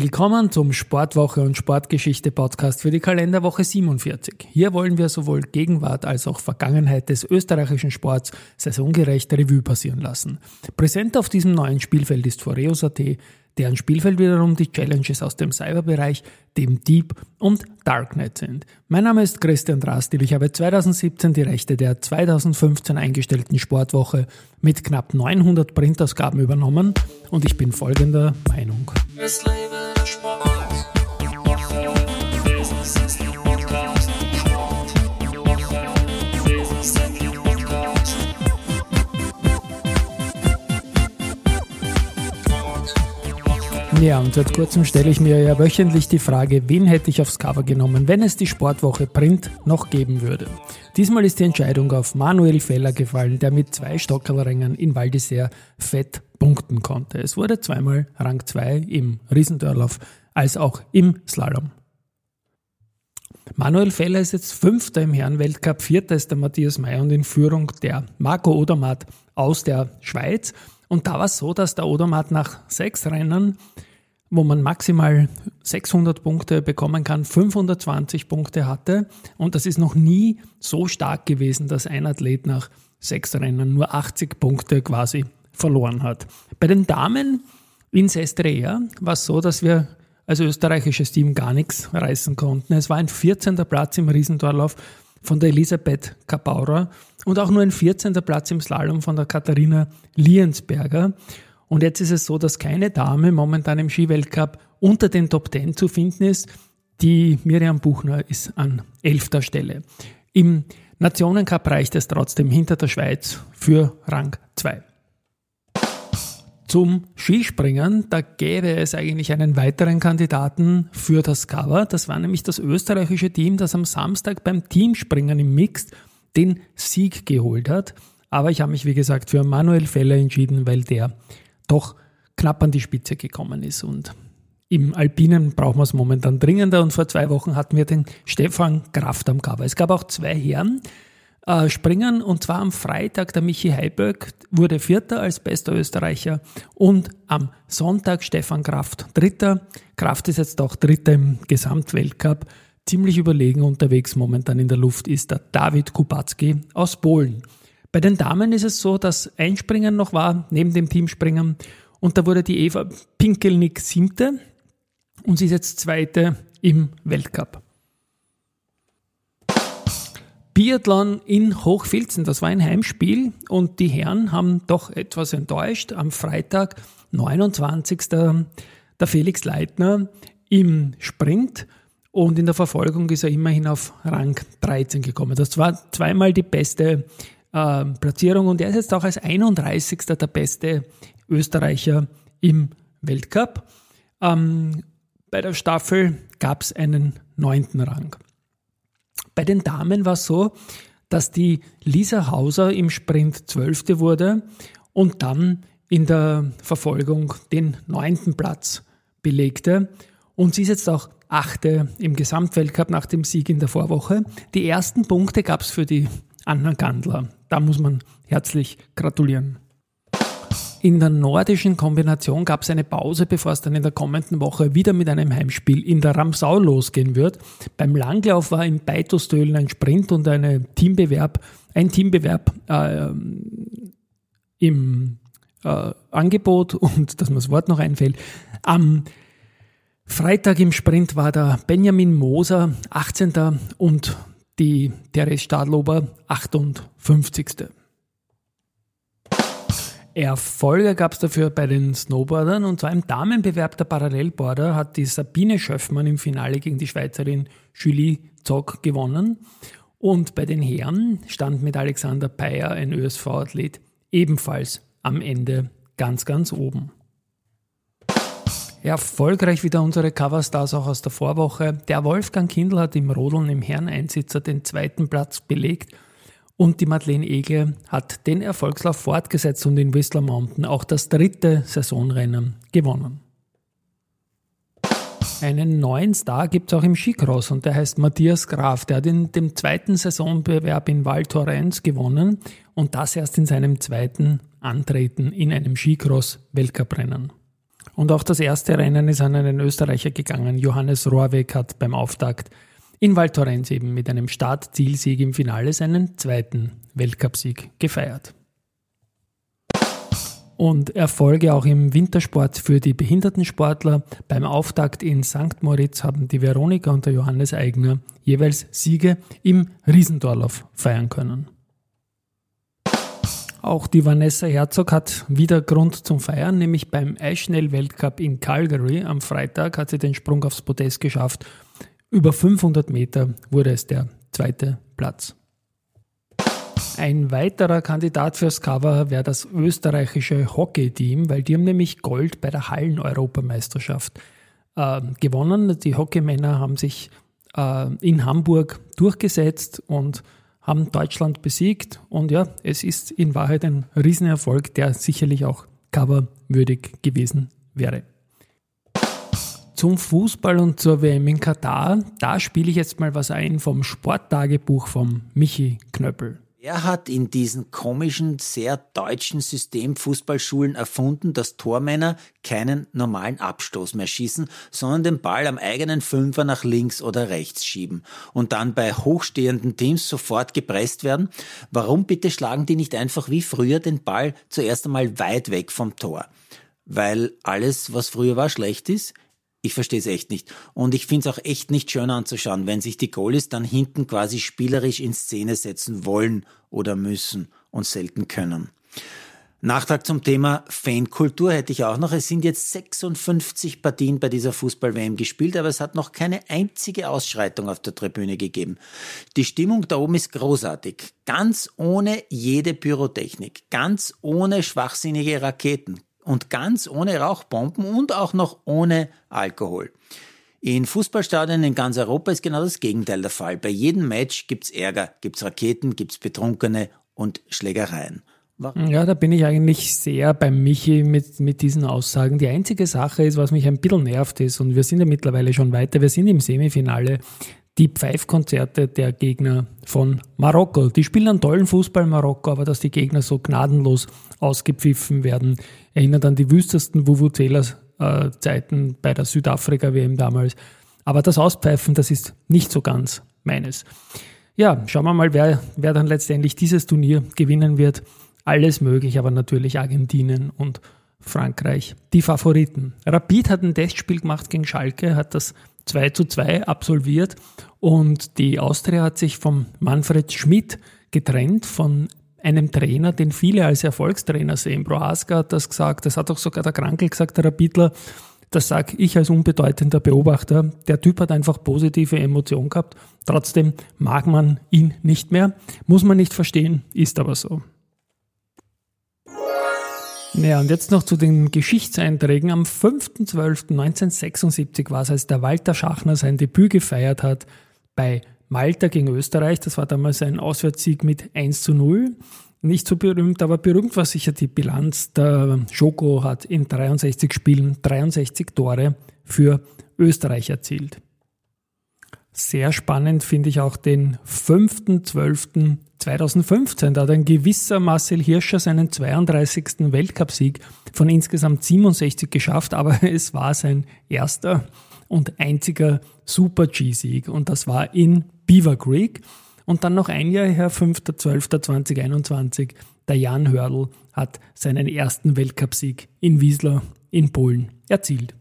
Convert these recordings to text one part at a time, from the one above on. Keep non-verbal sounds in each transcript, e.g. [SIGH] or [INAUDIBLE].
Willkommen zum Sportwoche und Sportgeschichte Podcast für die Kalenderwoche 47. Hier wollen wir sowohl Gegenwart als auch Vergangenheit des österreichischen Sports saisongerecht Revue passieren lassen. Präsent auf diesem neuen Spielfeld ist Foreos.at, deren Spielfeld wiederum die Challenges aus dem Cyberbereich, dem Deep und Darknet sind. Mein Name ist Christian Drastil. Ich habe 2017 die Rechte der 2015 eingestellten Sportwoche mit knapp 900 Printausgaben übernommen und ich bin folgender Meinung. Bye. Ja, und seit kurzem stelle ich mir ja wöchentlich die Frage, wen hätte ich aufs Cover genommen, wenn es die Sportwoche Print noch geben würde. Diesmal ist die Entscheidung auf Manuel Feller gefallen, der mit zwei Stockerlrängen in Val d'Isère fett punkten konnte. Es wurde zweimal Rang 2 im Riesendörlauf als auch im Slalom. Manuel Feller ist jetzt Fünfter im Herrenweltcup, Vierter ist der Matthias May und in Führung der Marco Odermatt aus der Schweiz. Und da war es so, dass der Odermatt nach sechs Rennen wo man maximal 600 Punkte bekommen kann, 520 Punkte hatte. Und das ist noch nie so stark gewesen, dass ein Athlet nach sechs Rennen nur 80 Punkte quasi verloren hat. Bei den Damen in Sestrea war es so, dass wir als österreichisches Team gar nichts reißen konnten. Es war ein 14. Platz im Riesentorlauf von der Elisabeth Kapaura und auch nur ein 14. Platz im Slalom von der Katharina Liensberger. Und jetzt ist es so, dass keine Dame momentan im Skiweltcup unter den Top 10 zu finden ist. Die Miriam Buchner ist an elfter Stelle. Im Nationencup reicht es trotzdem hinter der Schweiz für Rang 2. Zum Skispringen, da gäbe es eigentlich einen weiteren Kandidaten für das Cover. Das war nämlich das österreichische Team, das am Samstag beim Teamspringen im Mixed den Sieg geholt hat. Aber ich habe mich, wie gesagt, für Manuel Feller entschieden, weil der doch knapp an die Spitze gekommen ist. Und im Alpinen brauchen wir es momentan dringender. Und vor zwei Wochen hatten wir den Stefan Kraft am Cover. Es gab auch zwei Herren äh, springen und zwar am Freitag der Michi Heiböck wurde Vierter als bester Österreicher und am Sonntag Stefan Kraft Dritter. Kraft ist jetzt auch Dritter im Gesamtweltcup. Ziemlich überlegen unterwegs momentan in der Luft ist der David Kubacki aus Polen. Bei den Damen ist es so, dass Einspringen noch war, neben dem Teamspringen. Und da wurde die Eva Pinkelnick siebte und sie ist jetzt zweite im Weltcup. Biathlon in Hochfilzen, das war ein Heimspiel und die Herren haben doch etwas enttäuscht. Am Freitag, 29. der Felix Leitner im Sprint und in der Verfolgung ist er immerhin auf Rang 13 gekommen. Das war zweimal die beste äh, Platzierung und er ist jetzt auch als 31. der beste Österreicher im Weltcup. Ähm, bei der Staffel gab es einen neunten Rang. Bei den Damen war es so, dass die Lisa Hauser im Sprint Zwölfte wurde und dann in der Verfolgung den neunten Platz belegte. Und sie ist jetzt auch Achte im Gesamtweltcup nach dem Sieg in der Vorwoche. Die ersten Punkte gab es für die Anna Gandler. Da muss man herzlich gratulieren. In der nordischen Kombination gab es eine Pause, bevor es dann in der kommenden Woche wieder mit einem Heimspiel in der Ramsau losgehen wird. Beim Langlauf war in Beitostölen ein Sprint und eine Teambewerb, ein Teambewerb äh, im äh, Angebot und dass mir das Wort noch einfällt. Am Freitag im Sprint war der Benjamin Moser 18. und die Therese Stadlober 58. Erfolge gab es dafür bei den Snowboardern und zwar im Damenbewerb der Parallelborder hat die Sabine Schöffmann im Finale gegen die Schweizerin Julie Zock gewonnen und bei den Herren stand mit Alexander Peyer ein ÖSV-Athlet ebenfalls am Ende ganz, ganz oben. Erfolgreich wieder unsere Coverstars auch aus der Vorwoche. Der Wolfgang Kindl hat im Rodeln im Herreneinsitzer den zweiten Platz belegt und die Madeleine Egel hat den Erfolgslauf fortgesetzt und in Whistler Mountain auch das dritte Saisonrennen gewonnen. Einen neuen Star gibt es auch im Skicross und der heißt Matthias Graf. Der hat in dem zweiten Saisonbewerb in Val Thorens gewonnen und das erst in seinem zweiten Antreten in einem Skicross-Weltcuprennen. Und auch das erste Rennen ist an einen Österreicher gegangen. Johannes Rohrweg hat beim Auftakt in Val Thorens eben mit einem Start-Zielsieg im Finale seinen zweiten Weltcupsieg gefeiert. Und Erfolge auch im Wintersport für die Behindertensportler. Beim Auftakt in St. Moritz haben die Veronika und der Johannes Eigner jeweils Siege im Riesendorlauf feiern können. Auch die Vanessa Herzog hat wieder Grund zum Feiern, nämlich beim Eisschnell-Weltcup in Calgary am Freitag hat sie den Sprung aufs Podest geschafft über 500 Meter wurde es der zweite Platz. Ein weiterer Kandidat fürs Cover wäre das österreichische Hockey-Team, weil die haben nämlich Gold bei der Hallen-Europameisterschaft äh, gewonnen. Die Hockeymänner haben sich äh, in Hamburg durchgesetzt und haben Deutschland besiegt. Und ja, es ist in Wahrheit ein Riesenerfolg, der sicherlich auch coverwürdig gewesen wäre zum Fußball und zur WM in Katar. Da spiele ich jetzt mal was ein vom Sporttagebuch vom Michi Knöppel. Er hat in diesen komischen, sehr deutschen System Fußballschulen erfunden, dass Tormänner keinen normalen Abstoß mehr schießen, sondern den Ball am eigenen Fünfer nach links oder rechts schieben und dann bei hochstehenden Teams sofort gepresst werden. Warum bitte schlagen die nicht einfach wie früher den Ball zuerst einmal weit weg vom Tor? Weil alles, was früher war, schlecht ist? Ich verstehe es echt nicht. Und ich finde es auch echt nicht schön anzuschauen, wenn sich die Goalies dann hinten quasi spielerisch in Szene setzen wollen oder müssen und selten können. Nachtrag zum Thema Fankultur hätte ich auch noch. Es sind jetzt 56 Partien bei dieser Fußball-WM gespielt, aber es hat noch keine einzige Ausschreitung auf der Tribüne gegeben. Die Stimmung da oben ist großartig. Ganz ohne jede Pyrotechnik. Ganz ohne schwachsinnige Raketen und ganz ohne Rauchbomben und auch noch ohne Alkohol. In Fußballstadien in ganz Europa ist genau das Gegenteil der Fall. Bei jedem Match gibt's Ärger, gibt's Raketen, gibt's Betrunkene und Schlägereien. Warum? Ja, da bin ich eigentlich sehr bei Michi mit, mit diesen Aussagen. Die einzige Sache ist, was mich ein bisschen nervt ist, und wir sind ja mittlerweile schon weiter, wir sind im Semifinale, die Pfeifkonzerte der Gegner von Marokko. Die spielen einen tollen Fußball Marokko, aber dass die Gegner so gnadenlos ausgepfiffen werden, erinnert an die wüstesten Vuvuzelas-Zeiten bei der Südafrika-WM damals. Aber das Auspfeifen, das ist nicht so ganz meines. Ja, schauen wir mal, wer, wer dann letztendlich dieses Turnier gewinnen wird. Alles möglich, aber natürlich Argentinien und Frankreich die Favoriten. Rapid hat ein Testspiel gemacht gegen Schalke, hat das 2 zu 2 absolviert und die Austria hat sich vom Manfred Schmidt getrennt, von einem Trainer, den viele als Erfolgstrainer sehen. Prohaska hat das gesagt, das hat auch sogar der Krankel gesagt, der Rapidler. Das sage ich als unbedeutender Beobachter. Der Typ hat einfach positive Emotionen gehabt. Trotzdem mag man ihn nicht mehr. Muss man nicht verstehen, ist aber so. Naja, und jetzt noch zu den Geschichtseinträgen. Am 5.12.1976 war es, als der Walter Schachner sein Debüt gefeiert hat bei Malta gegen Österreich. Das war damals ein Auswärtssieg mit 1 zu 0. Nicht so berühmt, aber berühmt war sicher die Bilanz. Der Schoko hat in 63 Spielen 63 Tore für Österreich erzielt. Sehr spannend finde ich auch den 5.12.2015. Da hat ein gewisser Marcel Hirscher seinen 32. Weltcupsieg von insgesamt 67 geschafft, aber [LAUGHS] es war sein erster und einziger Super-G-Sieg und das war in Beaver Creek. Und dann noch ein Jahr her, 5.12.2021, der Jan Hördl hat seinen ersten Weltcupsieg in Wiesler in Polen erzielt.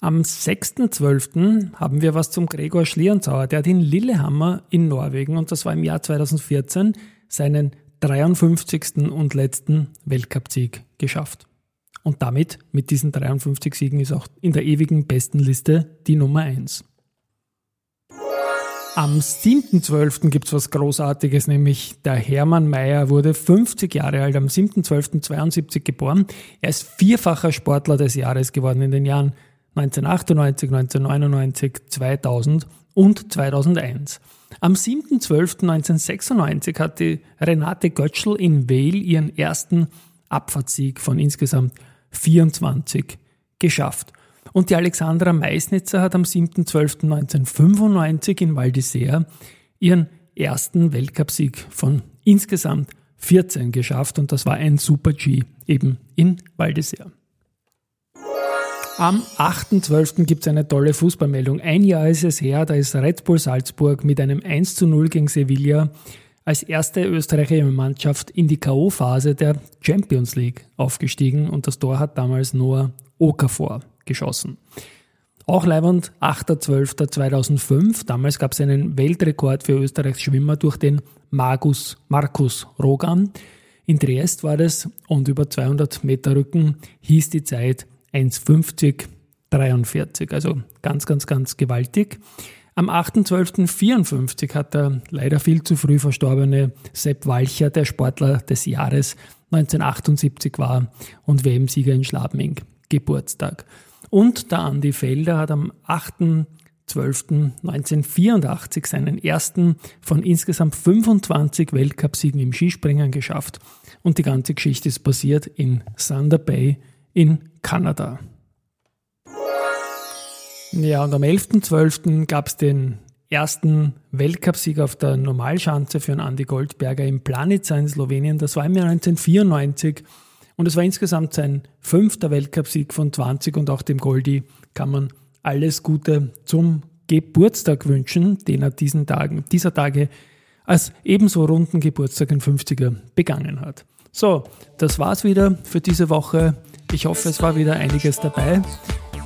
Am 6.12. haben wir was zum Gregor Schlierenzauer. Der hat in Lillehammer in Norwegen, und das war im Jahr 2014, seinen 53. und letzten Weltcupsieg geschafft. Und damit, mit diesen 53 Siegen, ist auch in der ewigen Bestenliste die Nummer 1. Am 7.12. gibt's was Großartiges, nämlich der Hermann Mayer wurde 50 Jahre alt, am 7.12.72 geboren. Er ist vierfacher Sportler des Jahres geworden in den Jahren 1998, 1999, 2000 und 2001. Am 7.12.1996 hat die Renate Götschel in Vale ihren ersten Abfahrtssieg von insgesamt 24 geschafft. Und die Alexandra Meisnitzer hat am 7.12.1995 in Val d'Isère ihren ersten Weltcupsieg von insgesamt 14 geschafft und das war ein Super G eben in Val d'Isère. Am 8.12. gibt es eine tolle Fußballmeldung. Ein Jahr ist es her, da ist Red Bull Salzburg mit einem 1 zu 0 gegen Sevilla als erste österreichische Mannschaft in die K.O.-Phase der Champions League aufgestiegen und das Tor hat damals Noah Okafor geschossen. Auch Leiband 8.12.2005. Damals gab es einen Weltrekord für Österreichs Schwimmer durch den Magus Markus Rogan. In Triest war das und über 200 Meter Rücken hieß die Zeit 1,50,43. Also ganz, ganz, ganz gewaltig. Am 8.12.54 hat der leider viel zu früh verstorbene Sepp Walcher, der Sportler des Jahres 1978 war und WM-Sieger in Schladming, Geburtstag. Und der Andi Felder hat am 8.12.1984 seinen ersten von insgesamt 25 Weltcupsiegen im Skispringen geschafft. Und die ganze Geschichte ist passiert in Thunder Bay in Kanada. Ja, und am 11.12. gab es den ersten Weltcupsieg auf der Normalschanze für einen Andy Goldberger im Planica in Slowenien. Das war im Jahr 1994 und es war insgesamt sein fünfter Weltcupsieg von 20 und auch dem Goldi kann man alles Gute zum Geburtstag wünschen, den er diesen Tagen, dieser Tage als ebenso runden Geburtstag in 50er begangen hat. So, das war's wieder für diese Woche. Ich hoffe, es war wieder einiges dabei.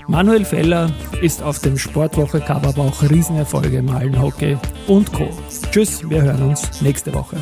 Manuel Feller ist auf dem Sportwoche-Cover aber auch Riesenerfolge im Hallenhockey und Co. Tschüss, wir hören uns nächste Woche.